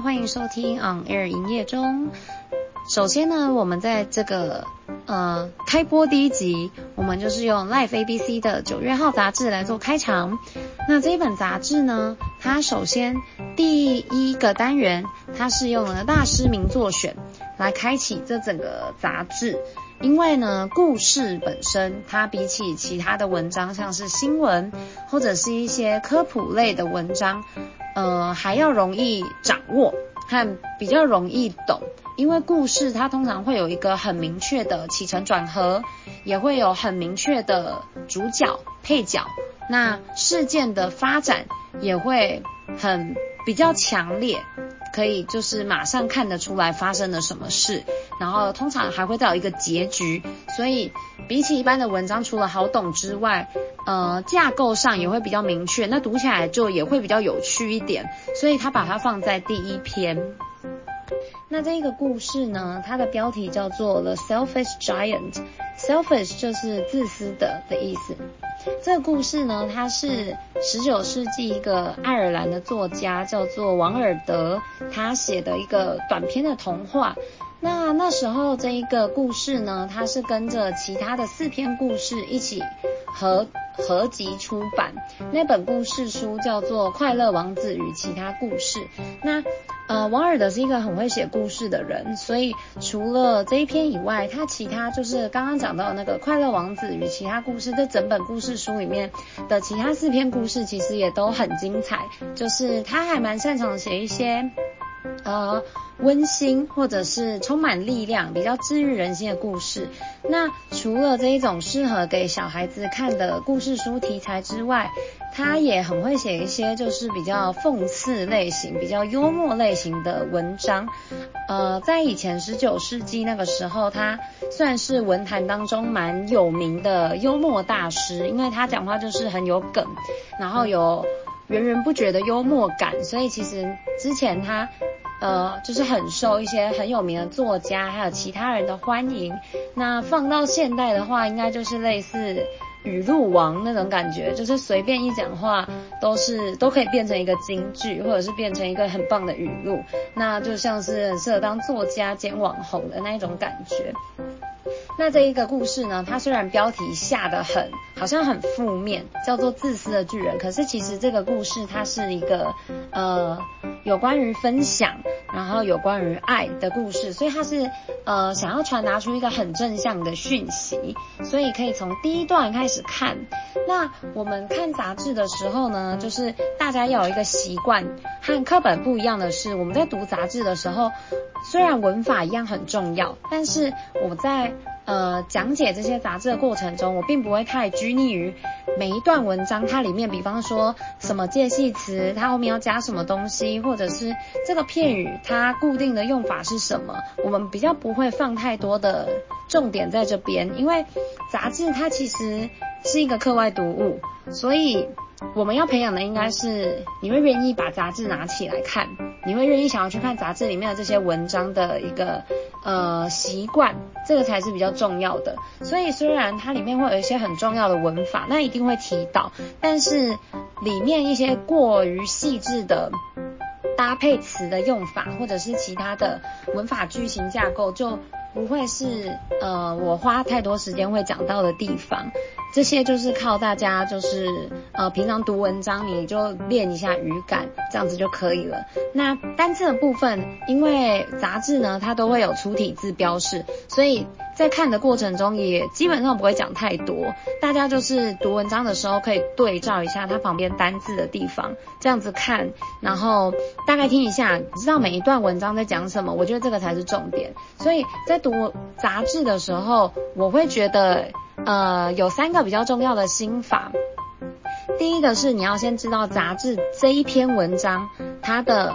欢迎收听 On Air 营业中。首先呢，我们在这个呃开播第一集，我们就是用 Life ABC 的九月号杂志来做开场。那这一本杂志呢，它首先第一个单元，它是用了大师名作选来开启这整个杂志。因为呢，故事本身它比起其他的文章，像是新闻或者是一些科普类的文章，呃，还要容易掌握还比较容易懂。因为故事它通常会有一个很明确的起承转合，也会有很明确的主角配角，那事件的发展也会很比较强烈。可以就是马上看得出来发生了什么事，然后通常还会到一个结局，所以比起一般的文章，除了好懂之外，呃，架构上也会比较明确，那读起来就也会比较有趣一点，所以他把它放在第一篇。那这个故事呢，它的标题叫做《The Selfish Giant》，Selfish 就是自私的的意思。这个故事呢，它是十九世纪一个爱尔兰的作家叫做王尔德，他写的一个短篇的童话。那那时候这一个故事呢，它是跟着其他的四篇故事一起合合集出版。那本故事书叫做《快乐王子与其他故事》。那呃，王尔德是一个很会写故事的人，所以除了这一篇以外，他其他就是刚刚讲到的那个《快乐王子与其他故事》这整本故事书里面的其他四篇故事，其实也都很精彩。就是他还蛮擅长写一些呃温馨或者是充满力量、比较治愈人心的故事。那除了这一种适合给小孩子看的故事书题材之外，他也很会写一些就是比较讽刺类型、比较幽默类型的文章。呃，在以前十九世纪那个时候，他算是文坛当中蛮有名的幽默大师，因为他讲话就是很有梗，然后有源源不绝的幽默感，所以其实之前他呃就是很受一些很有名的作家还有其他人的欢迎。那放到现代的话，应该就是类似。语录王那种感觉，就是随便一讲话都是都可以变成一个金句，或者是变成一个很棒的语录，那就像是很适合当作家兼网红的那一种感觉。那这一个故事呢，它虽然标题下得很好像很负面，叫做自私的巨人，可是其实这个故事它是一个呃有关于分享。然后有关于爱的故事，所以它是呃想要传达出一个很正向的讯息，所以可以从第一段开始看。那我们看杂志的时候呢，就是大家要有一个习惯，和课本不一样的是，我们在读杂志的时候，虽然文法一样很重要，但是我在呃讲解这些杂志的过程中，我并不会太拘泥于。每一段文章，它里面，比方说什么介系词，它后面要加什么东西，或者是这个片语它固定的用法是什么，我们比较不会放太多的重点在这边，因为杂志它其实是一个课外读物，所以我们要培养的应该是你会愿意把杂志拿起来看，你会愿意想要去看杂志里面的这些文章的一个。呃，习惯这个才是比较重要的。所以虽然它里面会有一些很重要的文法，那一定会提到，但是里面一些过于细致的搭配词的用法，或者是其他的文法句型架构，就不会是呃我花太多时间会讲到的地方。这些就是靠大家，就是呃平常读文章，你就练一下语感，这样子就可以了。那单字的部分，因为杂志呢，它都会有粗体字标示，所以在看的过程中也基本上不会讲太多。大家就是读文章的时候可以对照一下它旁边单字的地方，这样子看，然后大概听一下，知道每一段文章在讲什么。我觉得这个才是重点。所以在读杂志的时候，我会觉得。呃，有三个比较重要的心法。第一个是你要先知道杂志这一篇文章它的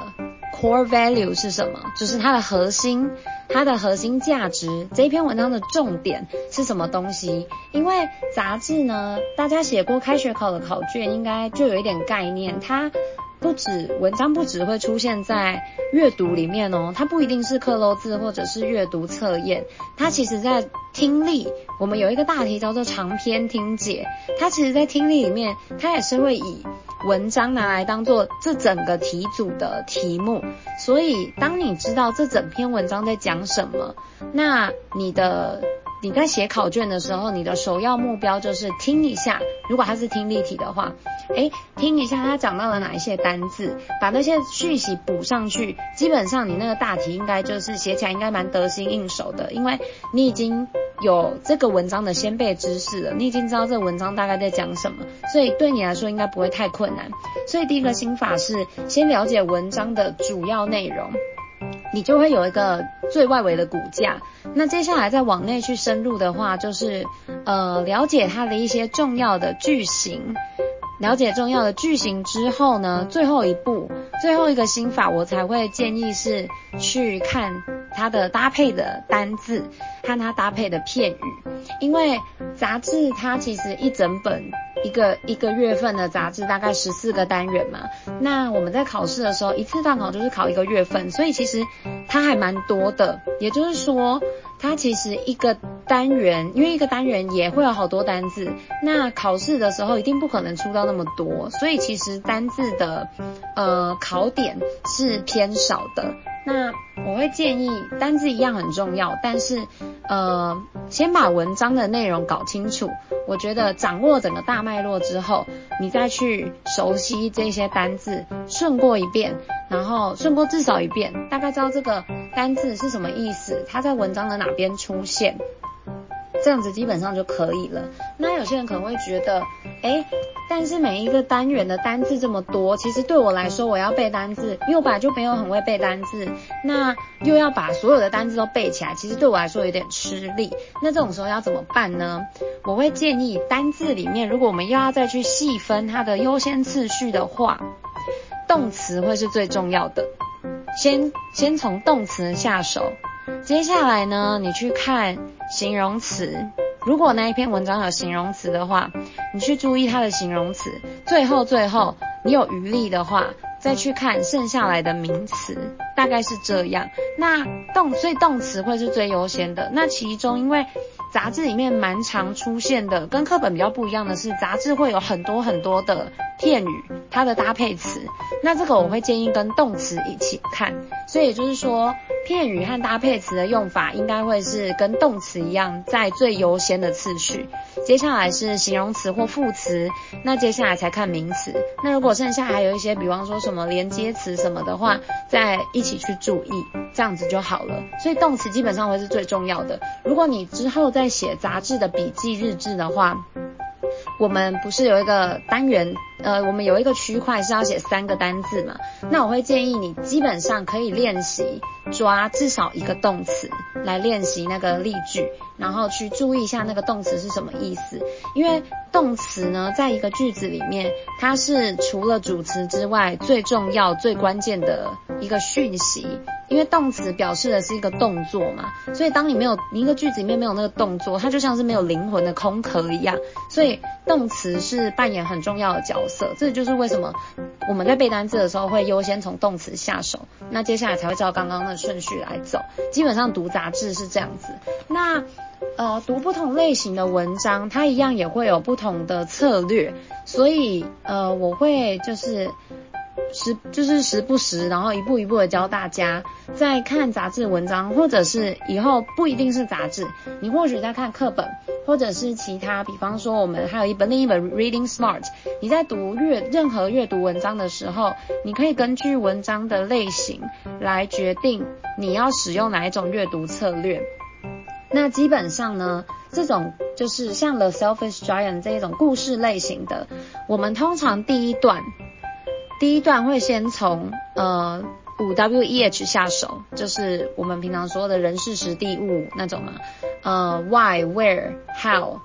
core value 是什么，就是它的核心，它的核心价值。这一篇文章的重点是什么东西？因为杂志呢，大家写过开学考的考卷，应该就有一点概念。它不止文章不只会出现在阅读里面哦，它不一定是克漏字或者是阅读测验，它其实在听力，我们有一个大题叫做长篇听解，它其实在听力里面，它也是会以文章拿来当做这整个题组的题目。所以，当你知道这整篇文章在讲什么，那你的。你在写考卷的时候，你的首要目标就是听一下，如果它是听力题的话，诶，听一下它讲到了哪一些单字，把那些讯息补上去。基本上你那个大题应该就是写起来应该蛮得心应手的，因为你已经有这个文章的先备知识了，你已经知道这个文章大概在讲什么，所以对你来说应该不会太困难。所以第一个心法是先了解文章的主要内容。你就会有一个最外围的骨架。那接下来再往内去深入的话，就是呃了解它的一些重要的句型。了解重要的句型之后呢，最后一步，最后一个心法，我才会建议是去看它的搭配的单字，看它搭配的片语。因为杂志它其实一整本。一个一个月份的杂志大概十四个单元嘛，那我们在考试的时候一次大考就是考一个月份，所以其实它还蛮多的。也就是说，它其实一个单元，因为一个单元也会有好多单字，那考试的时候一定不可能出到那么多，所以其实单字的呃考点是偏少的。那我会建议单字一样很重要，但是呃先把文章的内容搞清楚。我觉得掌握整个大脉络之后，你再去熟悉这些单字，顺过一遍，然后顺过至少一遍，大概知道这个单字是什么意思，它在文章的哪边出现。这样子基本上就可以了。那有些人可能会觉得，诶，但是每一个单元的单字这么多，其实对我来说，我要背单字，因为我本来就没有很会背单字，那又要把所有的单字都背起来，其实对我来说有点吃力。那这种时候要怎么办呢？我会建议单字里面，如果我们又要再去细分它的优先次序的话，动词会是最重要的。先先从动词下手。接下来呢，你去看形容词。如果那一篇文章有形容词的话，你去注意它的形容词。最后最后，你有余力的话，再去看剩下来的名词，大概是这样。那动，所以动词会是最优先的。那其中因为杂志里面蛮常出现的，跟课本比较不一样的是，杂志会有很多很多的片语，它的搭配词。那这个我会建议跟动词一起看。所以也就是说，片语和搭配词的用法应该会是跟动词一样，在最优先的次序。接下来是形容词或副词，那接下来才看名词。那如果剩下还有一些，比方说什么连接词什么的话，再一起去注意，这样子就好了。所以动词基本上会是最重要的。如果你之后再写杂志的笔记日志的话，我们不是有一个单元，呃，我们有一个区块是要写三个单字嘛？那我会建议你基本上可以练习抓至少一个动词来练习那个例句，然后去注意一下那个动词是什么意思。因为动词呢，在一个句子里面，它是除了主词之外最重要、最关键的一个讯息。因为动词表示的是一个动作嘛，所以当你没有你一个句子里面没有那个动作，它就像是没有灵魂的空壳一样。所以动词是扮演很重要的角这就是为什么我们在背单词的时候会优先从动词下手，那接下来才会照刚刚的顺序来走。基本上读杂志是这样子。那呃读不同类型的文章，它一样也会有不同的策略，所以呃我会就是。时就是时不时，然后一步一步的教大家，在看杂志文章，或者是以后不一定是杂志，你或许在看课本，或者是其他，比方说我们还有一本另一本 Reading Smart，你在读阅任何阅读文章的时候，你可以根据文章的类型来决定你要使用哪一种阅读策略。那基本上呢，这种就是像 The Selfish Giant 这一种故事类型的，我们通常第一段。第一段会先从呃五 W E H 下手，就是我们平常说的人事时地物那种嘛，呃 Why Where How，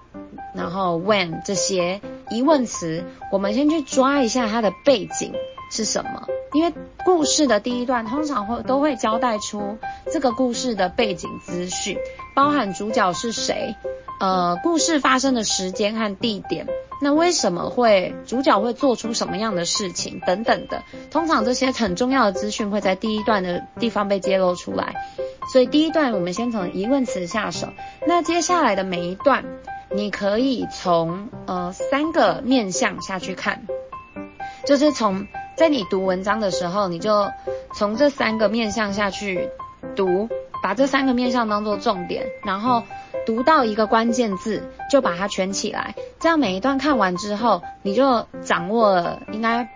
然后 When 这些疑问词，我们先去抓一下它的背景。是什么，因为故事的第一段通常会都会交代出这个故事的背景资讯，包含主角是谁，呃故事发生的时间和地点。那为什么会主角会做出什么样的事情等等的？通常这些很重要的资讯会在第一段的地方被揭露出来，所以第一段我们先从疑问词下手。那接下来的每一段，你可以从呃三个面向下去看。就是从在你读文章的时候，你就从这三个面向下去读，把这三个面向当做重点，然后读到一个关键字就把它圈起来，这样每一段看完之后，你就掌握了应该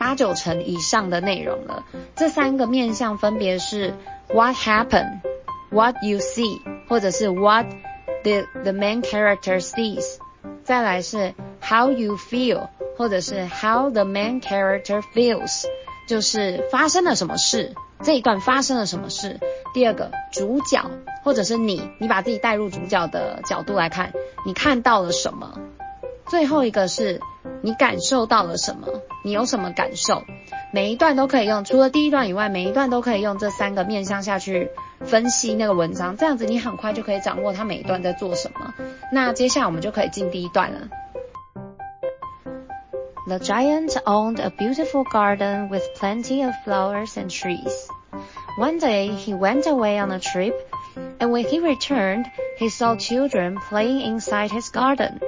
八九成以上的内容了。这三个面向分别是 What happened, What you see，或者是 What the the main character sees。再来是 How you feel，或者是 How the main character feels，就是发生了什么事，这一段发生了什么事。第二个主角，或者是你，你把自己带入主角的角度来看，你看到了什么？最后一个是你感受到了什么？你有什么感受？每一段都可以用，除了第一段以外，每一段都可以用这三个面向下去分析那个文章，这样子你很快就可以掌握它每一段在做什么。那接下来我们就可以进第一段了。The giant owned a beautiful garden with plenty of flowers and trees. One day he went away on a trip, and when he returned, he saw children playing inside his garden.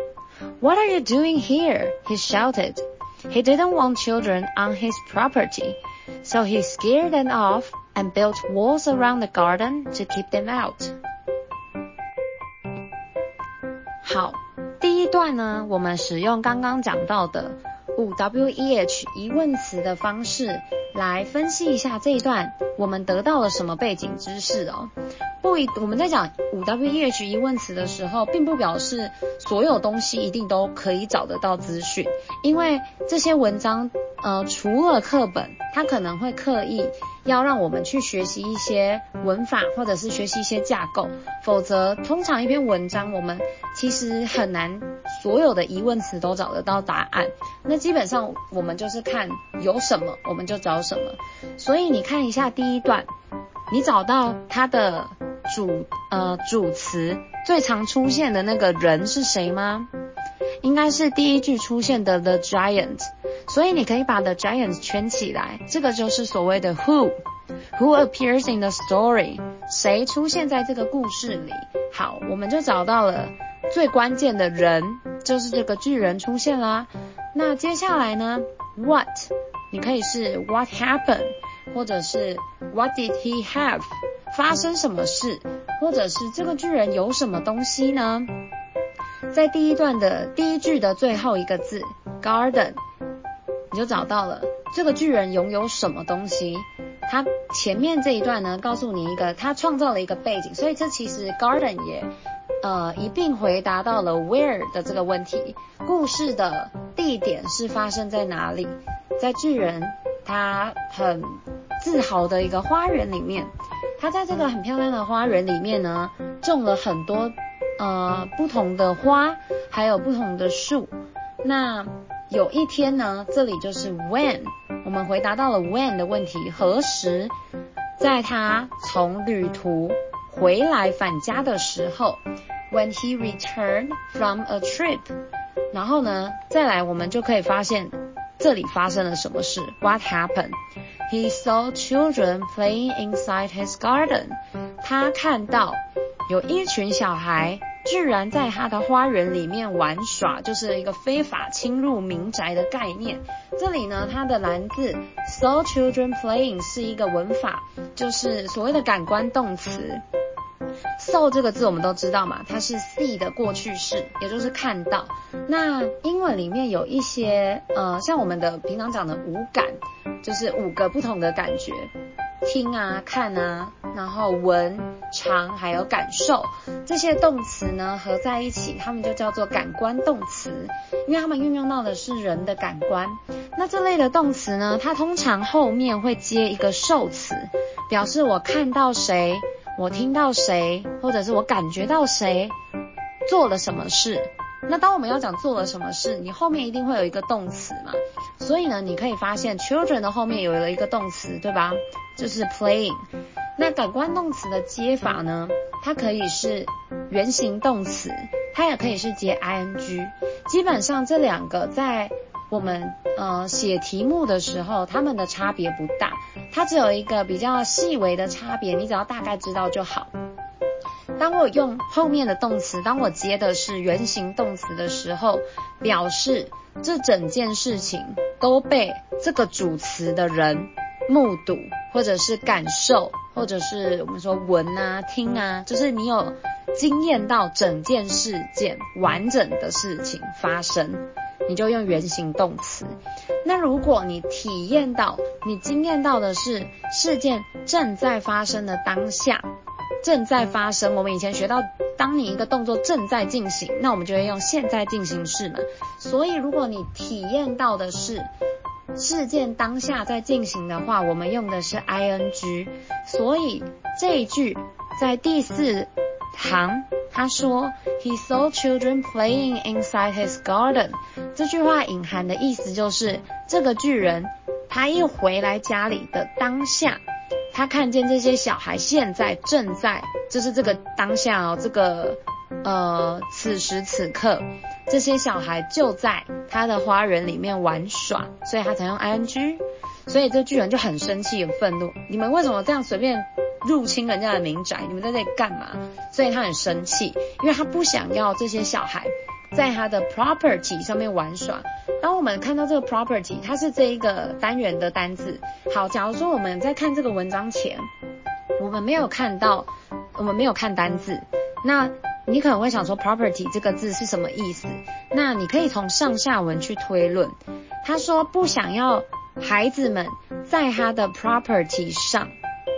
What are you doing here? he shouted. He didn't want children on his property, so he scared them off and built walls around the garden to keep them out. 好。段呢，我们使用刚刚讲到的五 W E H 疑问词的方式来分析一下这一段，我们得到了什么背景知识哦。不一，我们在讲五 W E H 疑问词的时候，并不表示所有东西一定都可以找得到资讯，因为这些文章，呃，除了课本，它可能会刻意要让我们去学习一些文法，或者是学习一些架构，否则通常一篇文章，我们其实很难所有的疑问词都找得到答案。那基本上我们就是看有什么，我们就找什么。所以你看一下第一段，你找到它的。主呃主词最常出现的那个人是谁吗？应该是第一句出现的 the giant，所以你可以把 the giant 圈起来，这个就是所谓的 who who appears in the story，谁出现在这个故事里？好，我们就找到了最关键的人，就是这个巨人出现啦。那接下来呢？What？你可以是 what happened，或者是 what did he have？发生什么事，或者是这个巨人有什么东西呢？在第一段的第一句的最后一个字 garden，你就找到了这个巨人拥有什么东西。他前面这一段呢，告诉你一个他创造了一个背景，所以这其实 garden 也呃一并回答到了 where 的这个问题。故事的地点是发生在哪里？在巨人他很自豪的一个花园里面。他在这个很漂亮的花园里面呢，种了很多呃不同的花，还有不同的树。那有一天呢，这里就是 when，我们回答到了 when 的问题，何时？在他从旅途回来返家的时候，when he returned from a trip。然后呢，再来我们就可以发现这里发生了什么事，what happened？He saw children playing inside his garden. 他看到有一群小孩居然在他的花园里面玩耍，就是一个非法侵入民宅的概念。这里呢，它的蓝字 saw children playing 是一个文法，就是所谓的感官动词。saw 这个字我们都知道嘛，它是 see 的过去式，也就是看到。那英文里面有一些呃，像我们的平常讲的五感。就是五个不同的感觉，听啊、看啊，然后闻、尝，还有感受，这些动词呢合在一起，它们就叫做感官动词，因为它们运用到的是人的感官。那这类的动词呢，它通常后面会接一个受词，表示我看到谁，我听到谁，或者是我感觉到谁做了什么事。那当我们要讲做了什么事，你后面一定会有一个动词嘛。所以呢，你可以发现 children 的后面有了一个动词，对吧？就是 playing。那感官动词的接法呢，它可以是原形动词，它也可以是接 ing。基本上这两个在我们呃写题目的时候，它们的差别不大，它只有一个比较细微的差别，你只要大概知道就好。当我用后面的动词，当我接的是原形动词的时候，表示这整件事情都被这个主词的人目睹，或者是感受，或者是我们说闻啊、听啊，就是你有经验到整件事件完整的事情发生，你就用原形动词。那如果你体验到，你经验到的是事件正在发生的当下。正在发生。我们以前学到，当你一个动作正在进行，那我们就会用现在进行式嘛。所以，如果你体验到的是事件当下在进行的话，我们用的是 ing。所以这一句在第四行，他说 He saw children playing inside his garden。这句话隐含的意思就是，这个巨人他一回来家里的当下。他看见这些小孩现在正在，就是这个当下哦，这个呃此时此刻，这些小孩就在他的花园里面玩耍，所以他才用 ing。所以这巨人就很生气、很愤怒，你们为什么这样随便入侵人家的民宅？你们在这里干嘛？所以他很生气，因为他不想要这些小孩在他的 property 上面玩耍。当我们看到这个 property，它是这一个单元的单字。好，假如说我们在看这个文章前，我们没有看到，我们没有看单字，那你可能会想说 property 这个字是什么意思？那你可以从上下文去推论。他说不想要孩子们在他的 property 上，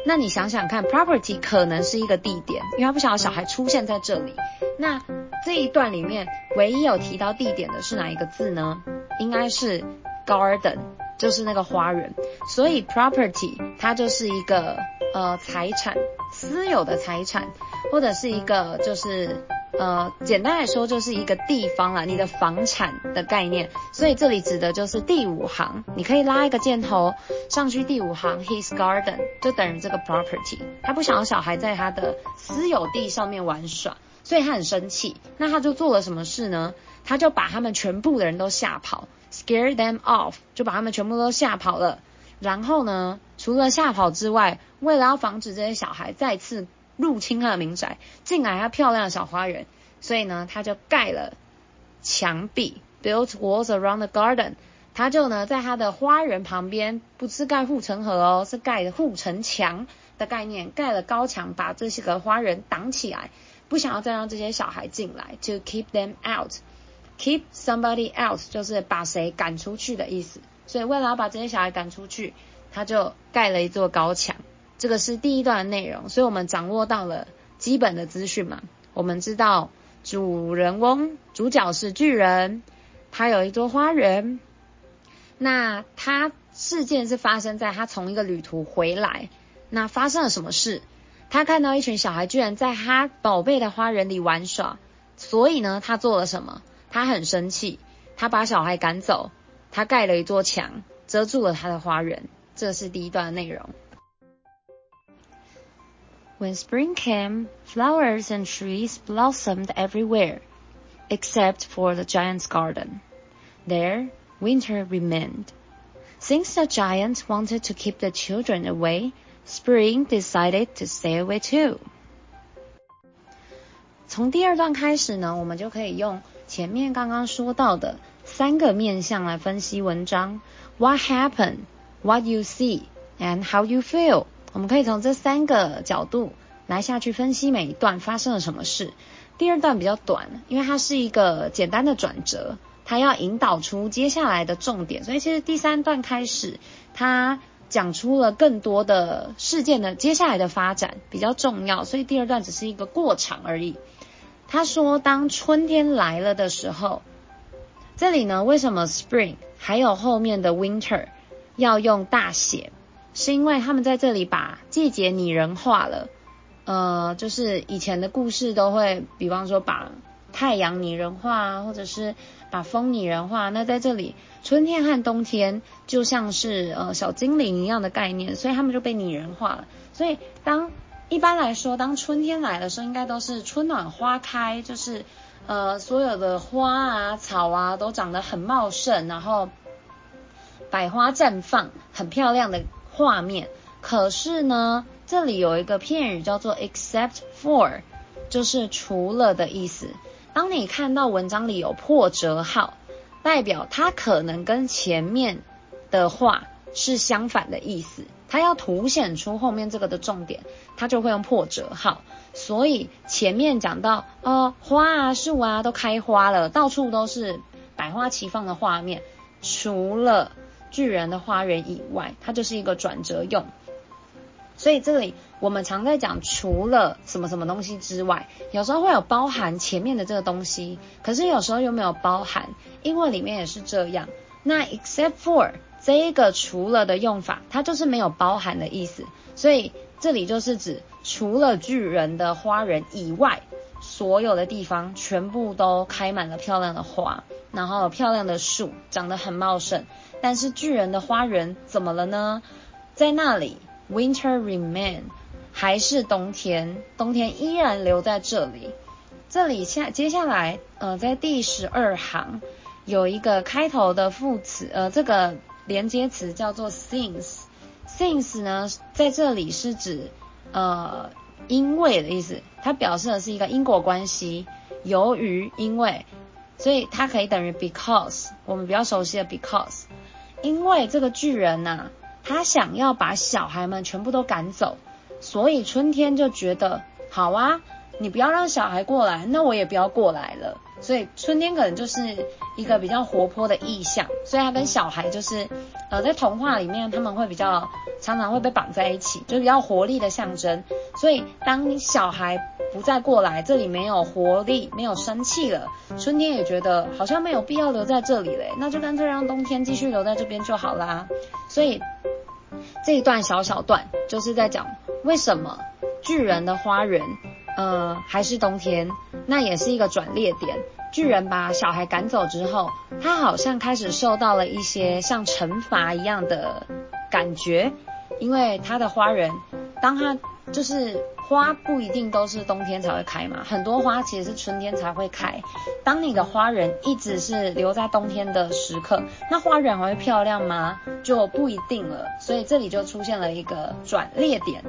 那你想想看，property 可能是一个地点，因为他不想要小孩出现在这里。那这一段里面唯一有提到地点的是哪一个字呢？应该是 garden，就是那个花园。所以 property 它就是一个呃财产，私有的财产，或者是一个就是呃简单来说就是一个地方啦，你的房产的概念。所以这里指的就是第五行，你可以拉一个箭头上去，第五行 his garden 就等于这个 property。他不想要小孩在他的私有地上面玩耍。所以他很生气，那他就做了什么事呢？他就把他们全部的人都吓跑，scare them off，就把他们全部都吓跑了。然后呢，除了吓跑之外，为了要防止这些小孩再次入侵他的民宅，进来他漂亮的小花园，所以呢，他就盖了墙壁，built walls around the garden。他就呢，在他的花园旁边，不是盖护城河哦，是盖的护城墙的概念，盖了高墙，把这些个花园挡起来。不想要再让这些小孩进来，to keep them out，keep somebody out 就是把谁赶出去的意思。所以为了要把这些小孩赶出去，他就盖了一座高墙。这个是第一段的内容，所以我们掌握到了基本的资讯嘛。我们知道主人翁主角是巨人，他有一座花园。那他事件是发生在他从一个旅途回来，那发生了什么事？他看到一群小孩居然在他宝贝的花园里玩耍，所以呢，他做了什么？他很生气，他把小孩赶走，他盖了一座墙，遮住了他的花园。这是第一段的内容。When spring came, flowers and trees blossomed everywhere, except for the giant's garden. There, winter remained. Since the giant wanted to keep the children away, Spring decided to stay away too. 从第二段开始呢，我们就可以用前面刚刚说到的三个面向来分析文章。What happened? What you see? And how you feel? 我们可以从这三个角度来下去分析每一段发生了什么事。第二段比较短，因为它是一个简单的转折，它要引导出接下来的重点，所以其实第三段开始它。讲出了更多的事件的接下来的发展比较重要，所以第二段只是一个过场而已。他说，当春天来了的时候，这里呢，为什么 spring 还有后面的 winter 要用大写？是因为他们在这里把季节拟人化了。呃，就是以前的故事都会，比方说把太阳拟人化，或者是把风拟人化。那在这里。春天和冬天就像是呃小精灵一样的概念，所以他们就被拟人化了。所以当一般来说，当春天来的时候，应该都是春暖花开，就是呃所有的花啊草啊都长得很茂盛，然后百花绽放，很漂亮的画面。可是呢，这里有一个片语叫做 except for，就是除了的意思。当你看到文章里有破折号，代表它可能跟前面的话是相反的意思，它要凸显出后面这个的重点，它就会用破折号。所以前面讲到，呃，花啊、树啊都开花了，到处都是百花齐放的画面，除了巨人的花园以外，它就是一个转折用。所以这里我们常在讲，除了什么什么东西之外，有时候会有包含前面的这个东西，可是有时候又没有包含，英文里面也是这样。那 except for 这一个除了的用法，它就是没有包含的意思。所以这里就是指除了巨人的花园以外，所有的地方全部都开满了漂亮的花，然后漂亮的树长得很茂盛。但是巨人的花园怎么了呢？在那里。Winter remain，还是冬天，冬天依然留在这里。这里下接下来，呃，在第十二行有一个开头的副词，呃，这个连接词叫做 since。since 呢，在这里是指呃因为的意思，它表示的是一个因果关系，由于因为，所以它可以等于 because。我们比较熟悉的 because，因为这个巨人呐、他想要把小孩们全部都赶走，所以春天就觉得好啊，你不要让小孩过来，那我也不要过来了。所以春天可能就是一个比较活泼的意象，所以他跟小孩就是呃在童话里面他们会比较常常会被绑在一起，就比较活力的象征。所以当小孩不再过来，这里没有活力，没有生气了，春天也觉得好像没有必要留在这里嘞，那就干脆让冬天继续留在这边就好啦。所以。这一段小小段就是在讲为什么巨人的花园，呃，还是冬天，那也是一个转捩点。巨人把小孩赶走之后，他好像开始受到了一些像惩罚一样的感觉，因为他的花园，当他就是。花不一定都是冬天才会开嘛，很多花其实是春天才会开。当你的花园一直是留在冬天的时刻，那花园还会漂亮吗？就不一定了。所以这里就出现了一个转捩点。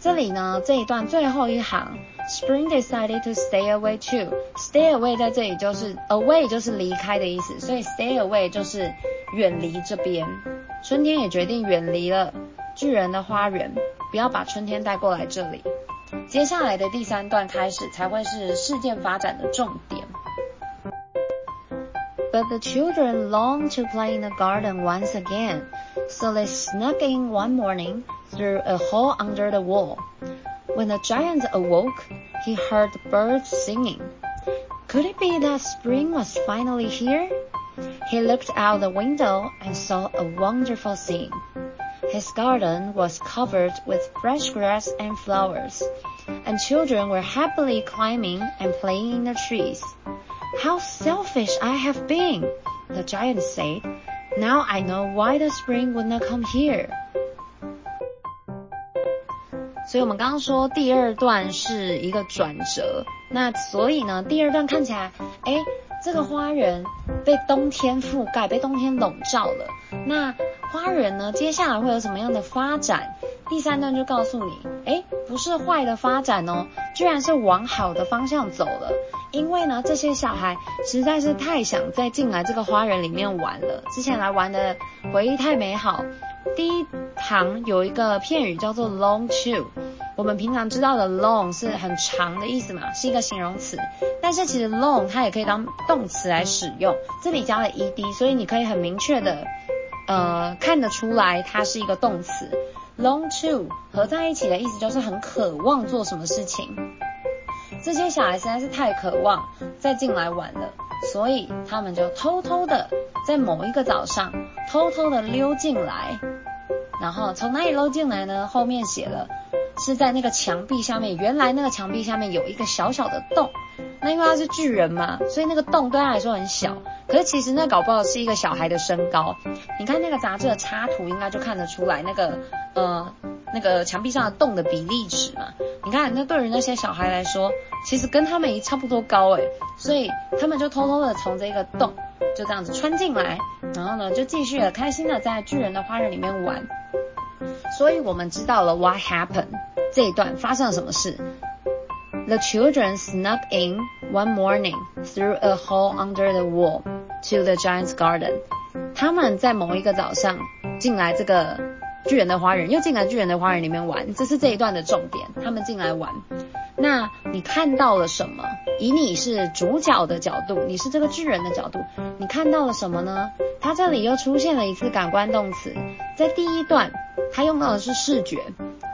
这里呢，这一段最后一行，Spring decided to stay away too。Stay away 在这里就是 away 就是离开的意思，所以 stay away 就是远离这边。春天也决定远离了巨人的花园。不要把春天带过来这里。接下来的第三段开始才会是事件发展的重点。But the children longed to play in the garden once again, so they snuck in one morning through a hole under the wall. When the giant awoke, he heard birds singing. Could it be that spring was finally here? He looked out the window and saw a wonderful scene. His garden was covered with fresh grass and flowers, and children were happily climbing and playing in the trees. How selfish I have been, the giant said. Now I know why the spring would not come here. 所以，我们刚刚说第二段是一个转折，那所以呢，第二段看起来，诶，这个花园被冬天覆盖，被冬天笼罩了。那花园呢？接下来会有什么样的发展？第三段就告诉你，诶，不是坏的发展哦，居然是往好的方向走了。因为呢，这些小孩实在是太想再进来这个花园里面玩了，之前来玩的回忆太美好。第一行有一个片语叫做 long to，我们平常知道的 long 是很长的意思嘛，是一个形容词。但是其实 long 它也可以当动词来使用，这里加了 ed，所以你可以很明确的。呃，看得出来它是一个动词，long to 合在一起的意思就是很渴望做什么事情。这些小孩实在是太渴望再进来玩了，所以他们就偷偷的在某一个早上偷偷的溜进来，然后从哪里溜进来呢？后面写了是在那个墙壁下面，原来那个墙壁下面有一个小小的洞。那因为他是巨人嘛，所以那个洞对他来说很小。可是其实那搞不好是一个小孩的身高。你看那个杂志的插图，应该就看得出来那个呃那个墙壁上的洞的比例尺嘛。你看那对于那些小孩来说，其实跟他们也差不多高诶。所以他们就偷偷的从这个洞就这样子穿进来，然后呢就继续的开心的在巨人的花园里面玩。所以我们知道了 what happened 这一段发生了什么事。The children snuck in one morning through a hole under the wall to the giant's garden. 他们在某一个早上进来这个巨人的花园，又进来巨人的花园里面玩。这是这一段的重点。他们进来玩。那你看到了什么？以你是主角的角度，你是这个巨人的角度，你看到了什么呢？他这里又出现了一次感官动词，在第一段他用到的是视觉，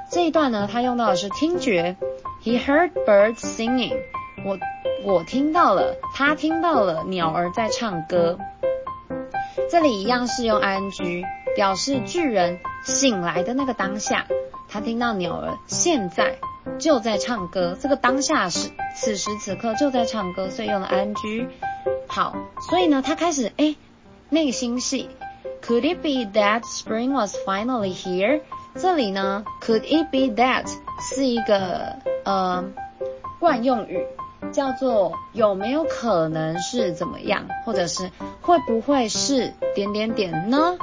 这一段呢他用到的是听觉。He heard birds singing. 我我听到了，他听到了鸟儿在唱歌。这里一样是用 ing 表示巨人醒来的那个当下，他听到鸟儿现在就在唱歌。这个当下是此时此刻就在唱歌，所以用了 ing。好，所以呢，他开始诶内心戏。Could it be that spring was finally here? 这里呢，Could it be that 是一个呃惯用语，叫做有没有可能是怎么样，或者是会不会是点点点呢？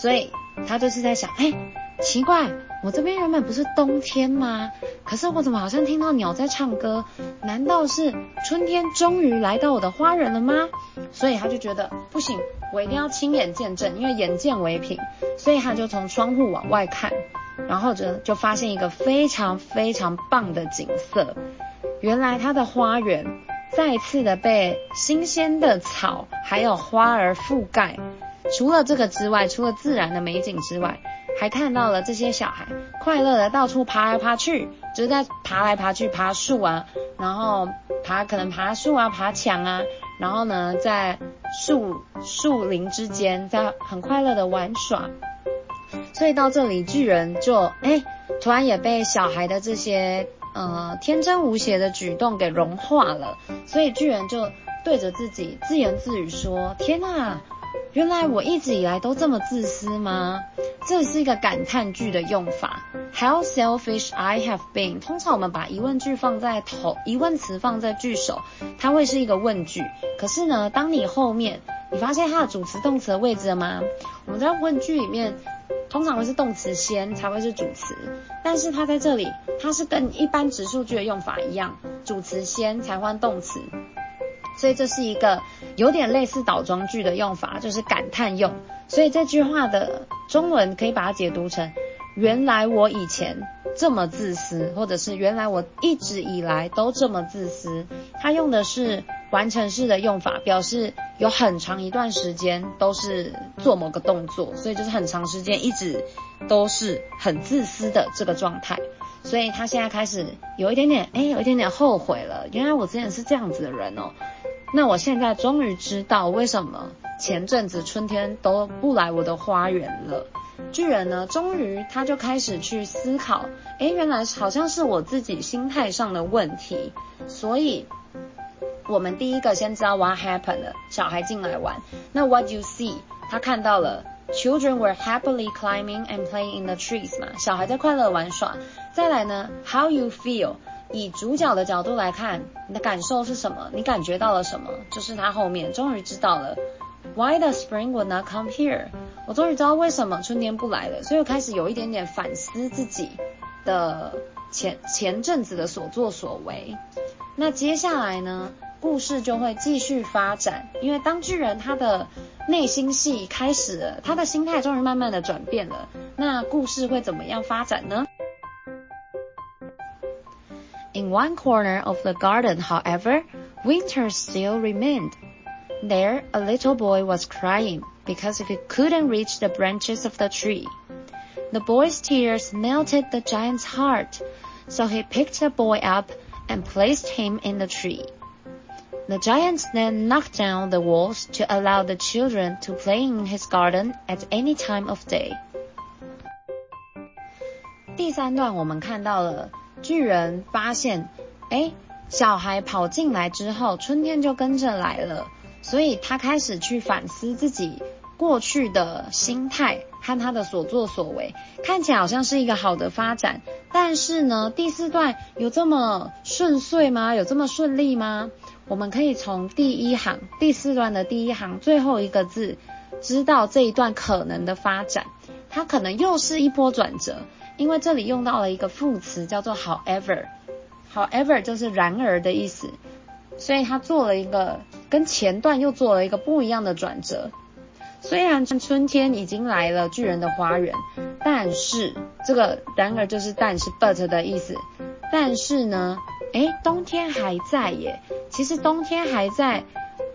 所以他就是在想，哎，奇怪，我这边原本不是冬天吗？可是我怎么好像听到鸟在唱歌？难道是春天终于来到我的花园了吗？所以他就觉得不行。我一定要亲眼见证，因为眼见为凭，所以他就从窗户往外看，然后就就发现一个非常非常棒的景色。原来他的花园再次的被新鲜的草还有花儿覆盖。除了这个之外，除了自然的美景之外，还看到了这些小孩快乐的到处爬来爬去，就是在爬来爬去，爬树啊，然后爬可能爬树啊，爬墙啊，然后呢在。树树林之间，在很快乐的玩耍，所以到这里巨人就哎，突然也被小孩的这些呃天真无邪的举动给融化了，所以巨人就对着自己自言自语说：“天哪！”原来我一直以来都这么自私吗？这是一个感叹句的用法。How selfish I have been。通常我们把疑问句放在头，疑问词放在句首，它会是一个问句。可是呢，当你后面你发现它的主词、动词的位置了吗？我们在问句里面通常会是动词先才会是主词，但是它在这里，它是跟一般直述句的用法一样，主词先才换动词。所以这是一个有点类似倒装句的用法，就是感叹用。所以这句话的中文可以把它解读成：原来我以前这么自私，或者是原来我一直以来都这么自私。它用的是完成式的用法，表示有很长一段时间都是做某个动作，所以就是很长时间一直都是很自私的这个状态。所以他现在开始有一点点，哎，有一点点后悔了。原来我之前是这样子的人哦。那我现在终于知道为什么前阵子春天都不来我的花园了。巨人呢，终于他就开始去思考，哎，原来好像是我自己心态上的问题。所以，我们第一个先知道 what happened，小孩进来玩。那 what you see，他看到了 children were happily climbing and playing in the trees 嘛，小孩在快乐玩耍。再来呢，how you feel。以主角的角度来看，你的感受是什么？你感觉到了什么？就是他后面终于知道了，Why the spring would not come here？我终于知道为什么春天不来了，所以我开始有一点点反思自己的前前阵子的所作所为。那接下来呢，故事就会继续发展，因为当巨人他的内心戏开始了，他的心态终于慢慢的转变了。那故事会怎么样发展呢 one corner of the garden, however, winter still remained. There, a little boy was crying because he couldn't reach the branches of the tree. The boy's tears melted the giant's heart, so he picked the boy up and placed him in the tree. The giant then knocked down the walls to allow the children to play in his garden at any time of day. 第三段我们看到了。 巨人发现，哎，小孩跑进来之后，春天就跟着来了，所以他开始去反思自己过去的心态和他的所作所为，看起来好像是一个好的发展。但是呢，第四段有这么顺遂吗？有这么顺利吗？我们可以从第一行，第四段的第一行最后一个字，知道这一段可能的发展，它可能又是一波转折。因为这里用到了一个副词，叫做 however。，however 就是然而的意思，所以他做了一个跟前段又做了一个不一样的转折。虽然春天已经来了巨人的花园，但是这个然而就是但是 but 的意思。但是呢，诶，冬天还在耶。其实冬天还在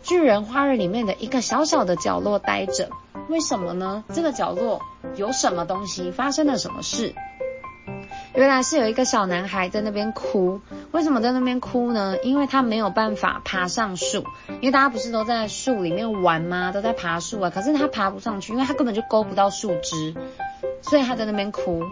巨人花园里面的一个小小的角落待着。为什么呢？这个角落有什么东西？发生了什么事？原来是有一个小男孩在那边哭。为什么在那边哭呢？因为他没有办法爬上树。因为大家不是都在树里面玩吗？都在爬树啊。可是他爬不上去，因为他根本就勾不到树枝，所以他在那边哭。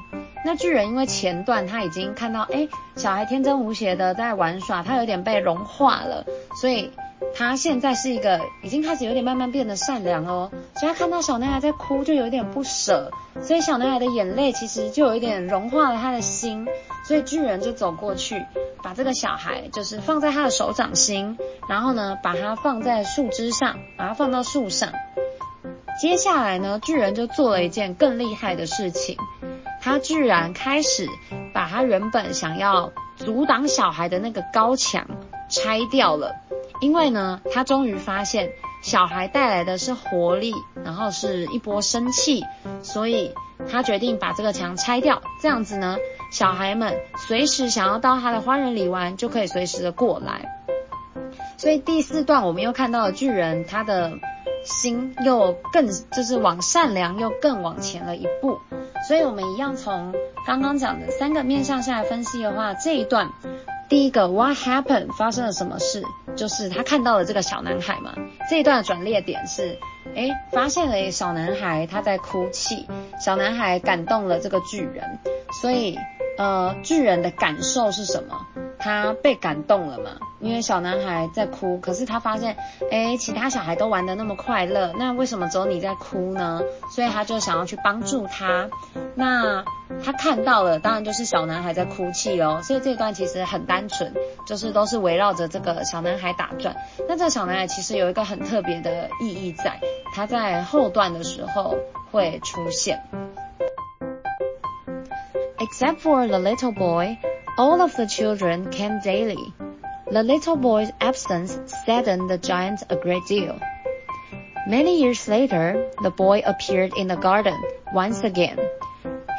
那巨人因为前段他已经看到，诶，小孩天真无邪的在玩耍，他有点被融化了，所以。他现在是一个已经开始有点慢慢变得善良哦，所以他看到小男孩在哭，就有点不舍，所以小男孩的眼泪其实就有一点融化了他的心，所以巨人就走过去，把这个小孩就是放在他的手掌心，然后呢，把它放在树枝上，把它放到树上。接下来呢，巨人就做了一件更厉害的事情，他居然开始把他原本想要阻挡小孩的那个高墙拆掉了。因为呢，他终于发现小孩带来的是活力，然后是一波生气，所以他决定把这个墙拆掉。这样子呢，小孩们随时想要到他的花园里玩，就可以随时的过来。所以第四段我们又看到了巨人，他的心又更就是往善良又更往前了一步。所以我们一样从刚刚讲的三个面向下来分析的话，这一段。第一个，What happened？发生了什么事？就是他看到了这个小男孩嘛。这一段的转捩点是，哎，发现了一个小男孩他在哭泣，小男孩感动了这个巨人，所以，呃，巨人的感受是什么？他被感动了嘛？因为小男孩在哭，可是他发现，诶，其他小孩都玩得那么快乐，那为什么只有你在哭呢？所以他就想要去帮助他。那他看到了，当然就是小男孩在哭泣哦。所以这段其实很单纯，就是都是围绕着这个小男孩打转。那这个小男孩其实有一个很特别的意义在，他在后段的时候会出现。Except for the little boy. All of the children came daily. The little boy's absence saddened the giant a great deal. Many years later, the boy appeared in the garden once again.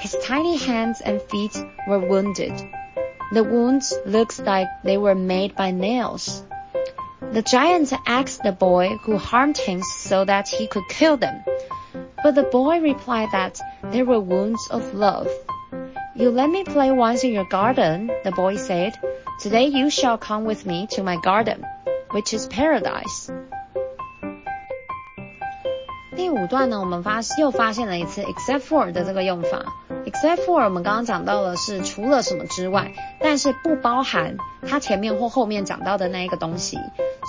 His tiny hands and feet were wounded. The wounds looked like they were made by nails. The giant asked the boy who harmed him so that he could kill them. But the boy replied that they were wounds of love. You let me play once in your garden, the boy said. Today you shall come with me to my garden, which is paradise. 第五段呢，我们发又发现了一次 except for 的这个用法。except for 我们刚刚讲到的是除了什么之外，但是不包含它前面或后面讲到的那一个东西。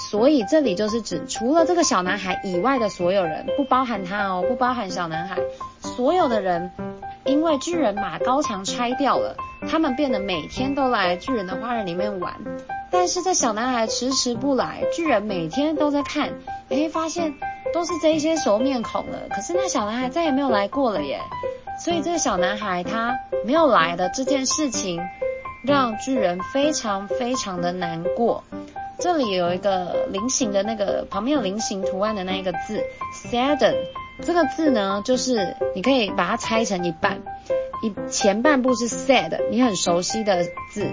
所以这里就是指除了这个小男孩以外的所有人，不包含他哦，不包含小男孩，所有的人。因为巨人把高墙拆掉了，他们变得每天都来巨人的花园里面玩。但是这小男孩迟迟不来，巨人每天都在看，诶，发现都是这一些熟面孔了。可是那小男孩再也没有来过了耶。所以这个小男孩他没有来的这件事情，让巨人非常非常的难过。这里有一个菱形的那个旁边有菱形图案的那一个字，sadden。这个字呢，就是你可以把它拆成一半，一前半部是 sad，你很熟悉的字，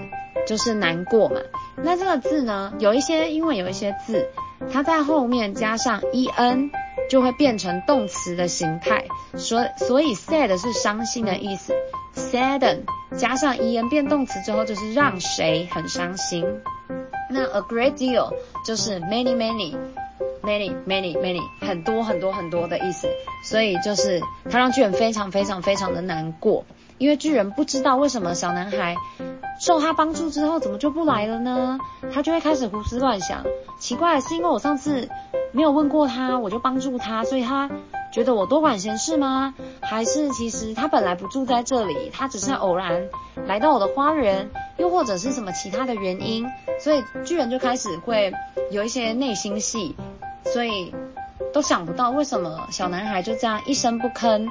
就是难过嘛。那这个字呢，有一些因为有一些字，它在后面加上 en，就会变成动词的形态，所所以 sad 是伤心的意思，sadden 加上 en 变动词之后，就是让谁很伤心。那 a great deal 就是 many many。Many, many, many，很多很多很多的意思，所以就是他让巨人非常非常非常的难过，因为巨人不知道为什么小男孩受他帮助之后怎么就不来了呢？他就会开始胡思乱想，奇怪，是因为我上次没有问过他，我就帮助他，所以他觉得我多管闲事吗？还是其实他本来不住在这里，他只是偶然来到我的花园，又或者是什么其他的原因？所以巨人就开始会有一些内心戏。所以都想不到为什么小男孩就这样一声不吭，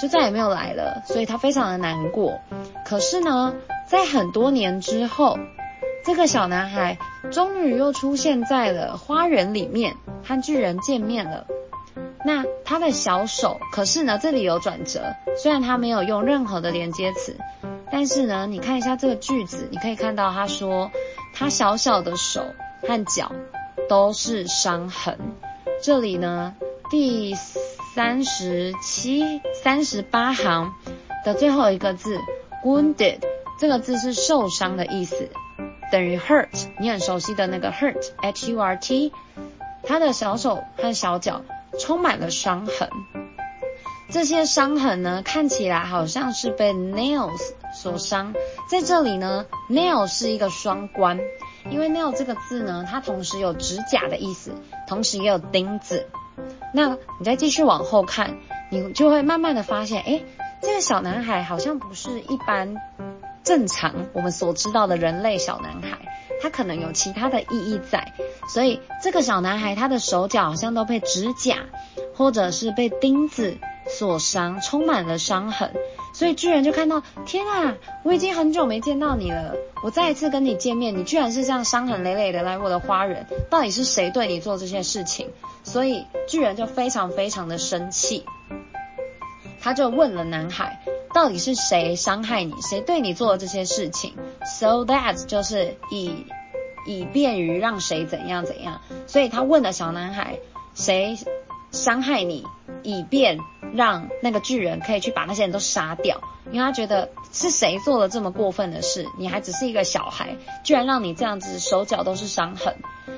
就再也没有来了，所以他非常的难过。可是呢，在很多年之后，这个小男孩终于又出现在了花园里面，和巨人见面了。那他的小手，可是呢，这里有转折，虽然他没有用任何的连接词，但是呢，你看一下这个句子，你可以看到他说他小小的手和脚都是伤痕。这里呢，第三十七、三十八行的最后一个字 wounded，这个字是受伤的意思。等于 hurt，你很熟悉的那个 hurt，H-U-R-T，他的小手和小脚充满了伤痕。这些伤痕呢，看起来好像是被 nails 所伤。在这里呢，nail 是一个双关，因为 nail 这个字呢，它同时有指甲的意思，同时也有钉子。那你再继续往后看，你就会慢慢的发现，哎，这个小男孩好像不是一般。正常我们所知道的人类小男孩，他可能有其他的意义在，所以这个小男孩他的手脚好像都被指甲或者是被钉子所伤，充满了伤痕。所以巨人就看到，天啊，我已经很久没见到你了，我再一次跟你见面，你居然是这样伤痕累累的来我的花园，到底是谁对你做这些事情？所以巨人就非常非常的生气，他就问了男孩。到底是谁伤害你？谁对你做了这些事情？So that 就是以以便于让谁怎样怎样。所以他问了小男孩，谁伤害你，以便让那个巨人可以去把那些人都杀掉。因为他觉得是谁做了这么过分的事？你还只是一个小孩，居然让你这样子手脚都是伤痕。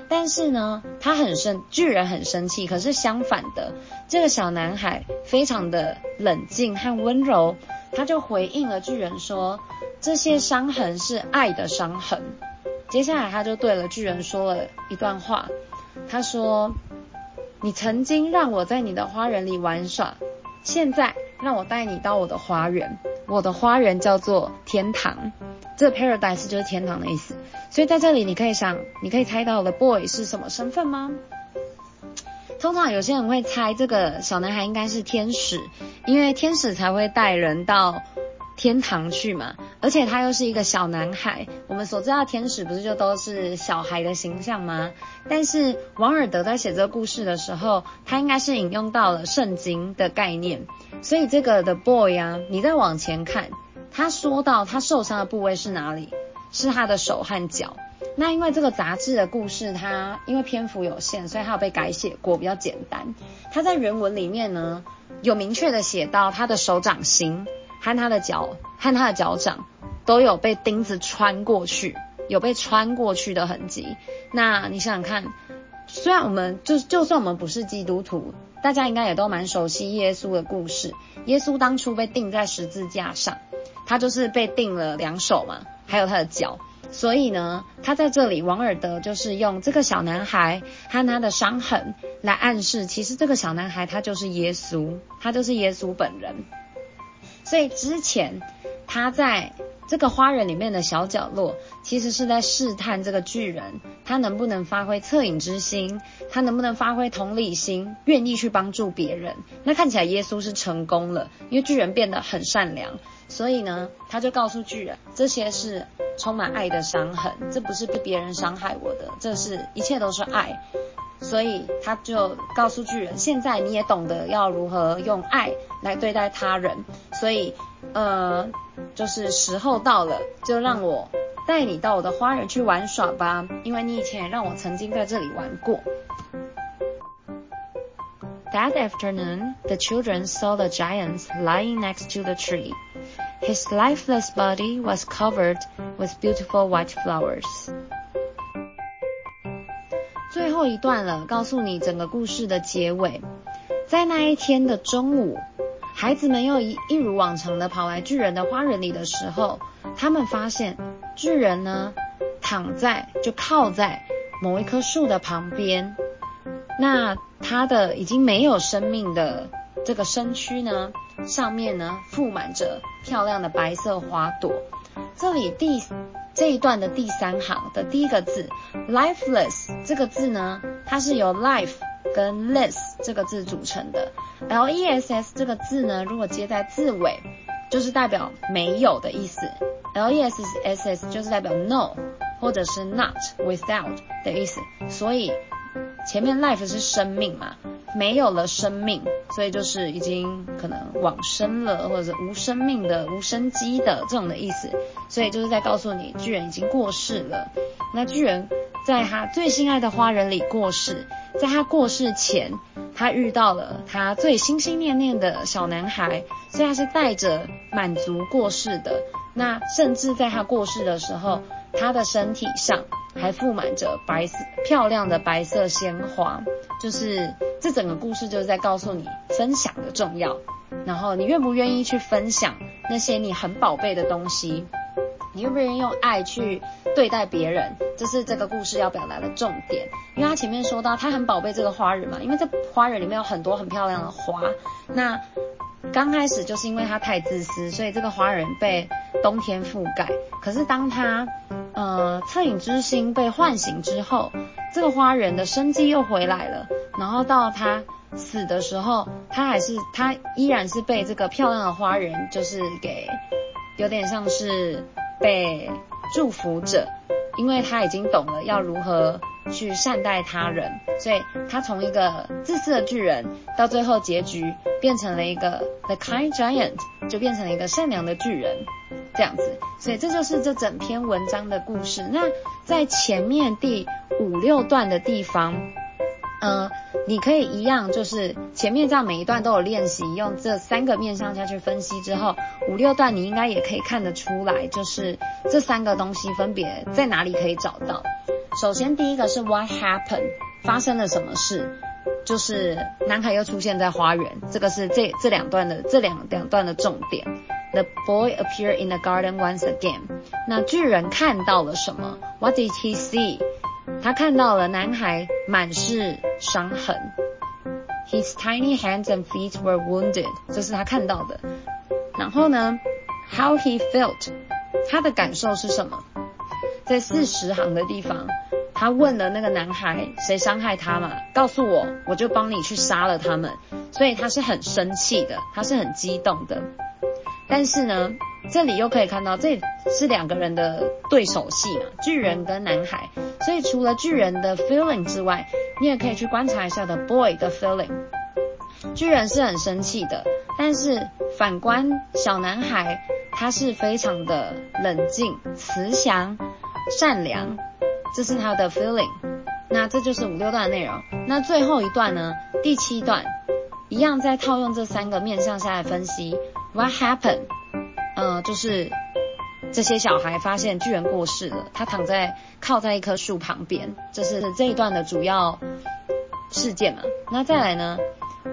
但是呢，他很生，巨人很生气。可是相反的，这个小男孩非常的冷静和温柔。他就回应了巨人说：“这些伤痕是爱的伤痕。”接下来他就对了巨人说了一段话，他说：“你曾经让我在你的花园里玩耍，现在让我带你到我的花园。我的花园叫做天堂，这 paradise 就是天堂的意思。所以在这里你可以想，你可以猜到 the boy 是什么身份吗？通常有些人会猜这个小男孩应该是天使。”因为天使才会带人到天堂去嘛，而且他又是一个小男孩。我们所知道天使不是就都是小孩的形象吗？但是王尔德在写这个故事的时候，他应该是引用到了圣经的概念。所以这个的 Boy 啊，你再往前看，他说到他受伤的部位是哪里？是他的手和脚。那因为这个杂志的故事，它因为篇幅有限，所以它有被改写过，比较简单。它在原文里面呢，有明确的写到他的手掌心和他的脚和他的脚掌都有被钉子穿过去，有被穿过去的痕迹。那你想想看，虽然我们就就算我们不是基督徒，大家应该也都蛮熟悉耶稣的故事。耶稣当初被钉在十字架上，他就是被钉了两手嘛，还有他的脚。所以呢，他在这里，王尔德就是用这个小男孩和他的伤痕来暗示，其实这个小男孩他就是耶稣，他就是耶稣本人。所以之前他在这个花园里面的小角落，其实是在试探这个巨人，他能不能发挥恻隐之心，他能不能发挥同理心，愿意去帮助别人。那看起来耶稣是成功了，因为巨人变得很善良。所以呢，他就告诉巨人，这些是充满爱的伤痕，这不是被别人伤害我的，这是一切都是爱。所以他就告诉巨人，现在你也懂得要如何用爱来对待他人。所以，呃，就是时候到了，就让我带你到我的花园去玩耍吧，因为你以前也让我曾经在这里玩过。That afternoon, the children saw the giants lying next to the tree. His lifeless body was covered with beautiful white flowers. 最后一段了，告诉你整个故事的结尾。在那一天的中午，孩子们又一一如往常的跑来巨人的花园里的时候，他们发现巨人呢躺在就靠在某一棵树的旁边。那他的已经没有生命的这个身躯呢，上面呢覆满着漂亮的白色花朵。这里第这一段的第三行的第一个字，lifeless 这个字呢，它是由 life 跟 less 这个字组成的。L E S S 这个字呢，如果接在字尾，就是代表没有的意思。L E S S S 就是代表 no。或者是 not without 的意思。所以前面 life 是生命嘛，没有了生命，所以就是已经可能往生了，或者无生命的、无生机的这种的意思。所以就是在告诉你，巨人已经过世了。那巨人在他最心爱的花园里过世，在他过世前，他遇到了他最心心念念的小男孩，所以他是带着满足过世的。那甚至在他过世的时候，他的身体上还覆满着白色漂亮的白色鲜花。就是这整个故事就是在告诉你分享的重要，然后你愿不愿意去分享那些你很宝贝的东西。你愿不愿意用爱去对待别人？这是这个故事要表达的重点。因为他前面说到，他很宝贝这个花人嘛，因为这花人里面有很多很漂亮的花。那刚开始就是因为他太自私，所以这个花人被冬天覆盖。可是当他呃恻隐之心被唤醒之后，这个花人的生机又回来了。然后到他死的时候，他还是他依然是被这个漂亮的花人就是给有点像是。被祝福着，因为他已经懂了要如何去善待他人，所以他从一个自私的巨人，到最后结局变成了一个 the kind giant，就变成了一个善良的巨人，这样子。所以这就是这整篇文章的故事。那在前面第五六段的地方。嗯，你可以一样，就是前面这样每一段都有练习，用这三个面向下去分析之后，五六段你应该也可以看得出来，就是这三个东西分别在哪里可以找到。首先第一个是 What happened？发生了什么事？就是男孩又出现在花园，这个是这这两段的这两两段的重点。The boy appeared in the garden once again。那巨人看到了什么？What did he see？他看到了男孩满是伤痕，His tiny hands and feet were wounded，这是他看到的。然后呢，How he felt，他的感受是什么？在四十行的地方，他问了那个男孩谁伤害他嘛？告诉我，我就帮你去杀了他们。所以他是很生气的，他是很激动的。但是呢，这里又可以看到，这是两个人的对手戏嘛，巨人跟男孩。所以除了巨人的 feeling 之外，你也可以去观察一下的 boy 的 feeling。巨人是很生气的，但是反观小男孩，他是非常的冷静、慈祥、善良，这是他的 feeling。那这就是五六段的内容。那最后一段呢？第七段一样再套用这三个面向下来分析，what happened？呃，就是。这些小孩发现巨人过世了，他躺在靠在一棵树旁边，这是这一段的主要事件嘛。那再来呢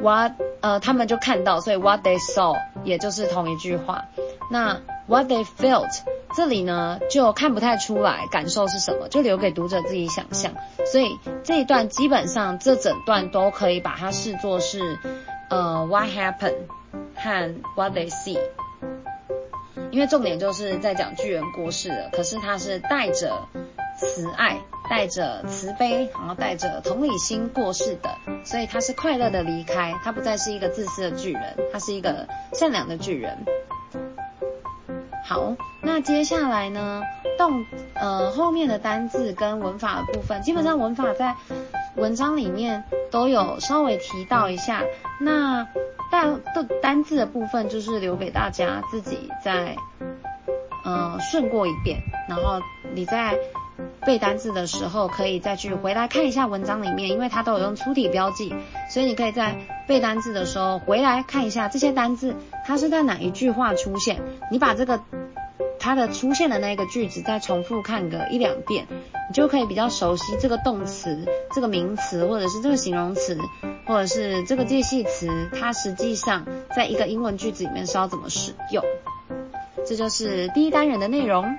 ？What 呃，他们就看到，所以 What they saw 也就是同一句话。那 What they felt 这里呢就看不太出来感受是什么，就留给读者自己想象。所以这一段基本上这整段都可以把它视作是呃 What happened 和 What they see。因为重点就是在讲巨人过世了，可是他是带着慈爱、带着慈悲，然后带着同理心过世的，所以他是快乐的离开，他不再是一个自私的巨人，他是一个善良的巨人。好，那接下来呢，动呃后面的单字跟文法的部分，基本上文法在文章里面都有稍微提到一下，那。但的单字的部分就是留给大家自己再嗯顺过一遍，然后你在背单字的时候可以再去回来看一下文章里面，因为它都有用粗体标记，所以你可以在背单字的时候回来看一下这些单字它是在哪一句话出现，你把这个。它的出现的那个句子再重复看个一两遍，你就可以比较熟悉这个动词、这个名词，或者是这个形容词，或者是这个介系词，它实际上在一个英文句子里面是要怎么使用。这就是第一单元的内容。